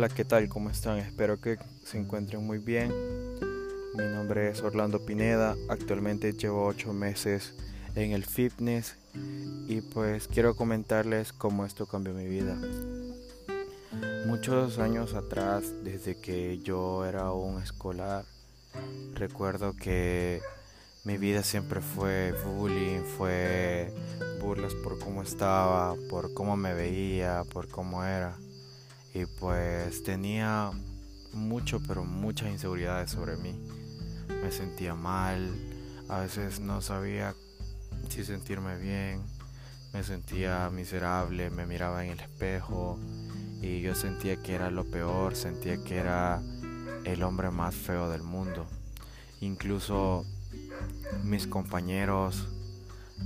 Hola, ¿qué tal? ¿Cómo están? Espero que se encuentren muy bien. Mi nombre es Orlando Pineda. Actualmente llevo 8 meses en el fitness y pues quiero comentarles cómo esto cambió mi vida. Muchos años atrás, desde que yo era un escolar, recuerdo que mi vida siempre fue bullying, fue burlas por cómo estaba, por cómo me veía, por cómo era y pues tenía mucho, pero muchas inseguridades sobre mí. Me sentía mal, a veces no sabía si sentirme bien, me sentía miserable, me miraba en el espejo y yo sentía que era lo peor, sentía que era el hombre más feo del mundo. Incluso mis compañeros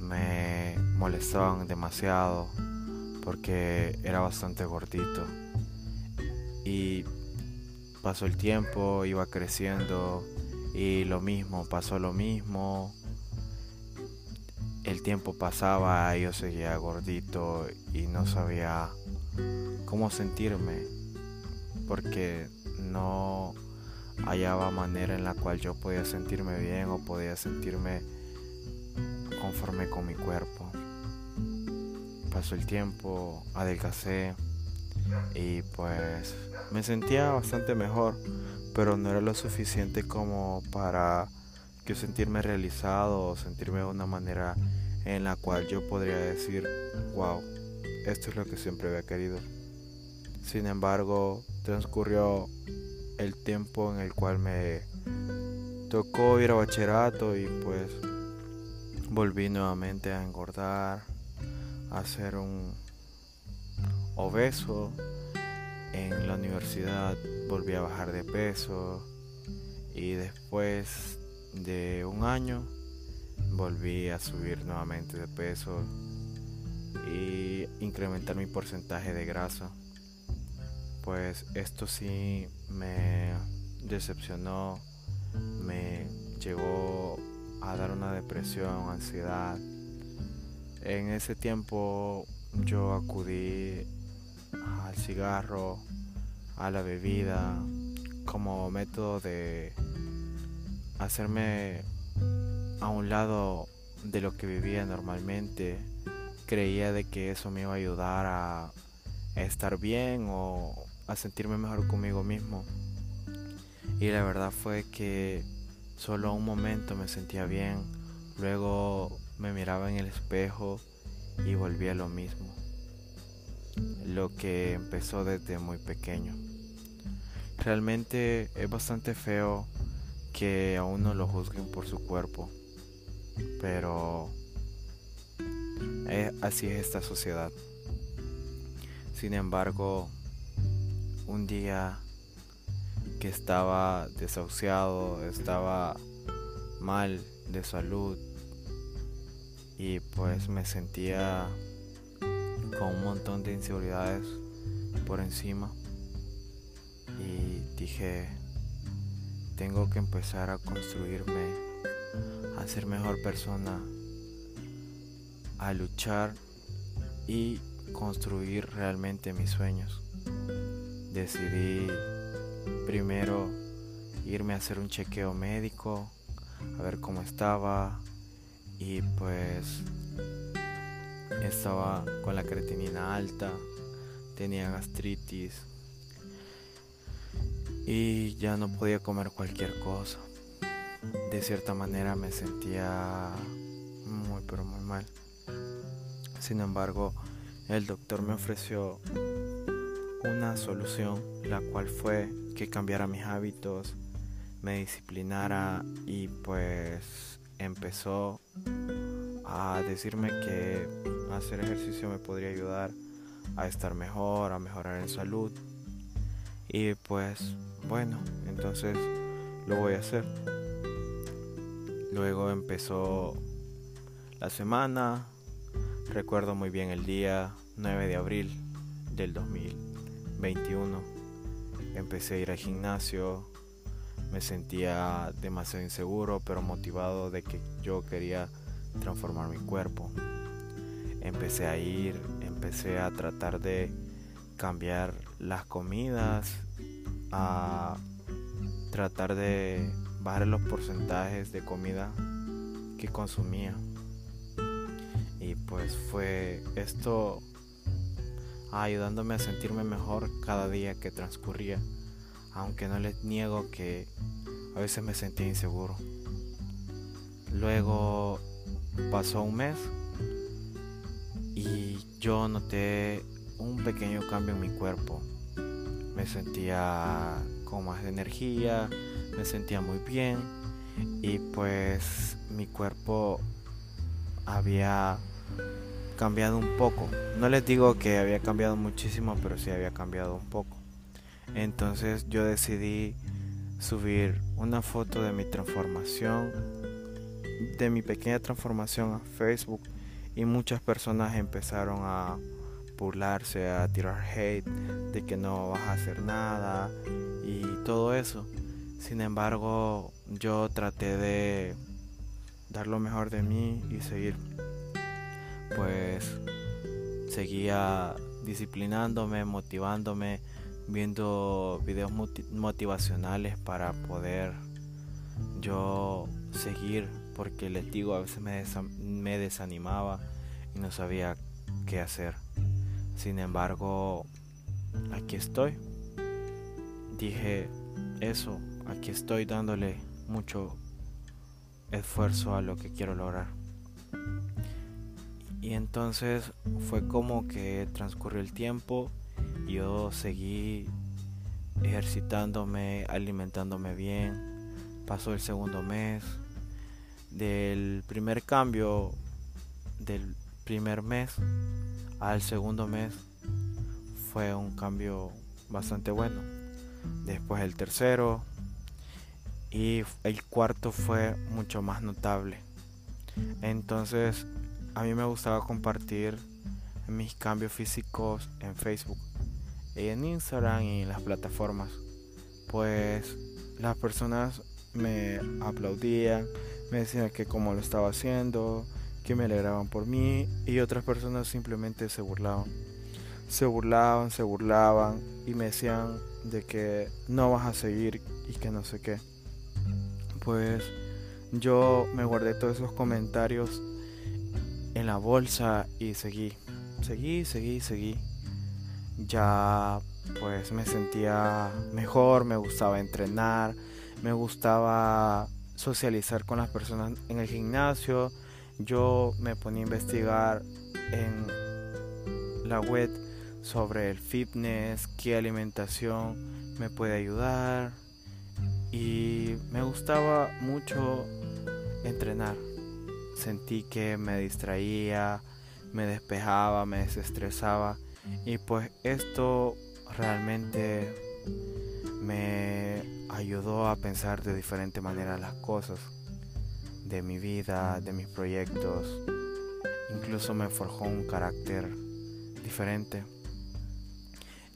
me molestaban demasiado porque era bastante gordito. Y pasó el tiempo, iba creciendo y lo mismo, pasó lo mismo. El tiempo pasaba, yo seguía gordito y no sabía cómo sentirme porque no hallaba manera en la cual yo podía sentirme bien o podía sentirme conforme con mi cuerpo. Pasó el tiempo, adelgacé y pues me sentía bastante mejor, pero no era lo suficiente como para que sentirme realizado o sentirme de una manera en la cual yo podría decir, wow, esto es lo que siempre había querido. Sin embargo, transcurrió el tiempo en el cual me tocó ir a bachillerato y pues volví nuevamente a engordar, a ser un obeso en la universidad volví a bajar de peso y después de un año volví a subir nuevamente de peso y incrementar mi porcentaje de grasa. Pues esto sí me decepcionó, me llegó a dar una depresión, ansiedad. En ese tiempo yo acudí al cigarro, a la bebida, como método de hacerme a un lado de lo que vivía normalmente. Creía de que eso me iba a ayudar a estar bien o a sentirme mejor conmigo mismo. Y la verdad fue que solo un momento me sentía bien, luego me miraba en el espejo y volvía a lo mismo lo que empezó desde muy pequeño. Realmente es bastante feo que a uno lo juzguen por su cuerpo, pero así es esta sociedad. Sin embargo, un día que estaba desahuciado, estaba mal de salud y pues me sentía con un montón de inseguridades por encima y dije, tengo que empezar a construirme, a ser mejor persona, a luchar y construir realmente mis sueños. Decidí primero irme a hacer un chequeo médico, a ver cómo estaba y pues estaba con la creatinina alta, tenía gastritis y ya no podía comer cualquier cosa. De cierta manera me sentía muy pero muy mal. Sin embargo, el doctor me ofreció una solución, la cual fue que cambiara mis hábitos, me disciplinara y pues empezó a decirme que hacer ejercicio me podría ayudar a estar mejor, a mejorar en salud. Y pues bueno, entonces lo voy a hacer. Luego empezó la semana, recuerdo muy bien el día 9 de abril del 2021. Empecé a ir al gimnasio, me sentía demasiado inseguro, pero motivado de que yo quería transformar mi cuerpo. Empecé a ir, empecé a tratar de cambiar las comidas, a tratar de bajar los porcentajes de comida que consumía. Y pues fue esto ayudándome a sentirme mejor cada día que transcurría, aunque no les niego que a veces me sentía inseguro. Luego pasó un mes y yo noté un pequeño cambio en mi cuerpo. Me sentía con más energía, me sentía muy bien y pues mi cuerpo había cambiado un poco. No les digo que había cambiado muchísimo, pero sí había cambiado un poco. Entonces yo decidí subir una foto de mi transformación, de mi pequeña transformación a Facebook y muchas personas empezaron a burlarse, a tirar hate de que no vas a hacer nada y todo eso. Sin embargo, yo traté de dar lo mejor de mí y seguir. Pues seguía disciplinándome, motivándome, viendo videos motivacionales para poder yo seguir, porque les digo, a veces me, me desanimaba y no sabía qué hacer. Sin embargo, aquí estoy. Dije eso, aquí estoy dándole mucho esfuerzo a lo que quiero lograr. Y entonces fue como que transcurrió el tiempo, yo seguí ejercitándome, alimentándome bien, pasó el segundo mes, del primer cambio del primer mes al segundo mes fue un cambio bastante bueno. Después el tercero y el cuarto fue mucho más notable. Entonces a mí me gustaba compartir mis cambios físicos en Facebook, y en Instagram y en las plataformas. Pues las personas me aplaudían, me decían que cómo lo estaba haciendo, que me alegraban por mí y otras personas simplemente se burlaban. Se burlaban, se burlaban y me decían de que no vas a seguir y que no sé qué. Pues yo me guardé todos esos comentarios en la bolsa y seguí, seguí, seguí, seguí. Ya pues me sentía mejor, me gustaba entrenar, me gustaba socializar con las personas en el gimnasio, yo me ponía a investigar en la web sobre el fitness, qué alimentación me puede ayudar. Y me gustaba mucho entrenar. Sentí que me distraía, me despejaba, me desestresaba. Y pues esto realmente me ayudó a pensar de diferente manera las cosas de mi vida, de mis proyectos. Incluso me forjó un carácter diferente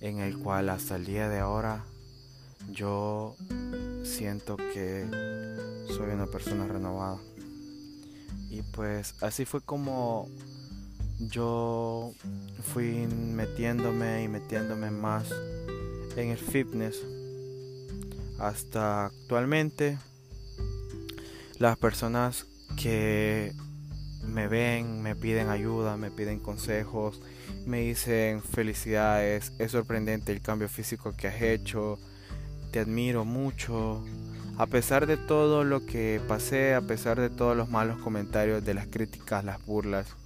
en el cual hasta el día de ahora yo siento que soy una persona renovada. Y pues así fue como yo fui metiéndome y metiéndome más en el fitness hasta actualmente las personas que me ven, me piden ayuda, me piden consejos, me dicen felicidades, es sorprendente el cambio físico que has hecho, te admiro mucho. A pesar de todo lo que pasé, a pesar de todos los malos comentarios, de las críticas, las burlas,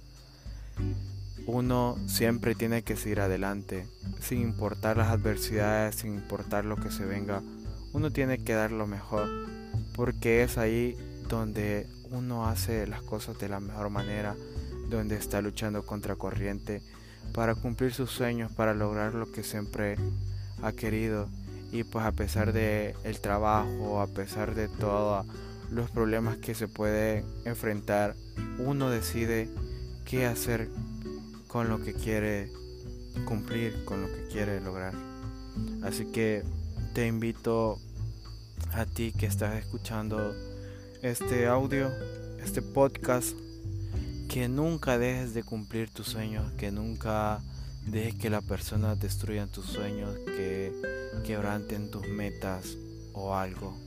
uno siempre tiene que seguir adelante, sin importar las adversidades, sin importar lo que se venga, uno tiene que dar lo mejor, porque es ahí donde uno hace las cosas de la mejor manera, donde está luchando contra corriente para cumplir sus sueños, para lograr lo que siempre ha querido. Y pues a pesar de el trabajo, a pesar de todos los problemas que se puede enfrentar, uno decide qué hacer con lo que quiere cumplir, con lo que quiere lograr. Así que te invito a ti que estás escuchando este audio, este podcast, que nunca dejes de cumplir tus sueños, que nunca Deje que las personas destruyan tus sueños, que quebranten tus metas o algo.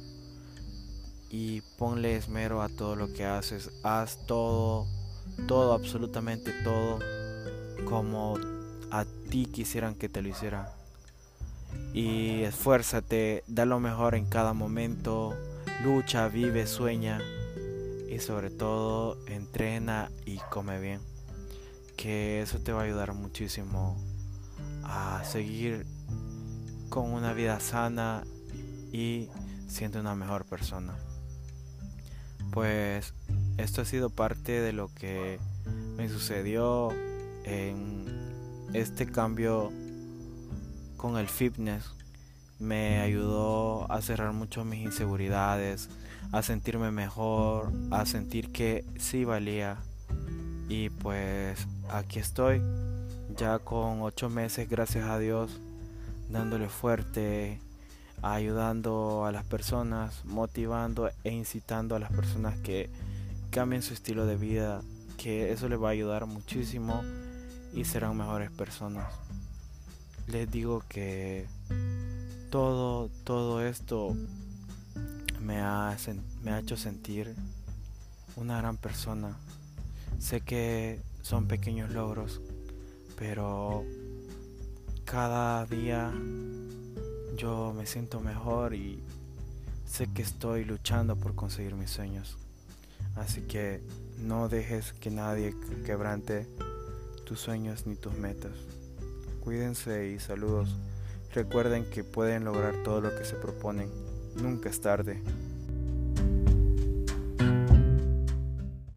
Y ponle esmero a todo lo que haces. Haz todo, todo, absolutamente todo, como a ti quisieran que te lo hicieran. Y esfuérzate, da lo mejor en cada momento, lucha, vive, sueña y sobre todo entrena y come bien que eso te va a ayudar muchísimo a seguir con una vida sana y siendo una mejor persona. Pues esto ha sido parte de lo que me sucedió en este cambio con el fitness. Me ayudó a cerrar mucho mis inseguridades, a sentirme mejor, a sentir que sí valía y pues aquí estoy, ya con ocho meses, gracias a Dios, dándole fuerte, ayudando a las personas, motivando e incitando a las personas que cambien su estilo de vida, que eso les va a ayudar muchísimo y serán mejores personas. Les digo que todo, todo esto me ha, me ha hecho sentir una gran persona Sé que son pequeños logros, pero cada día yo me siento mejor y sé que estoy luchando por conseguir mis sueños. Así que no dejes que nadie quebrante tus sueños ni tus metas. Cuídense y saludos. Recuerden que pueden lograr todo lo que se proponen. Nunca es tarde.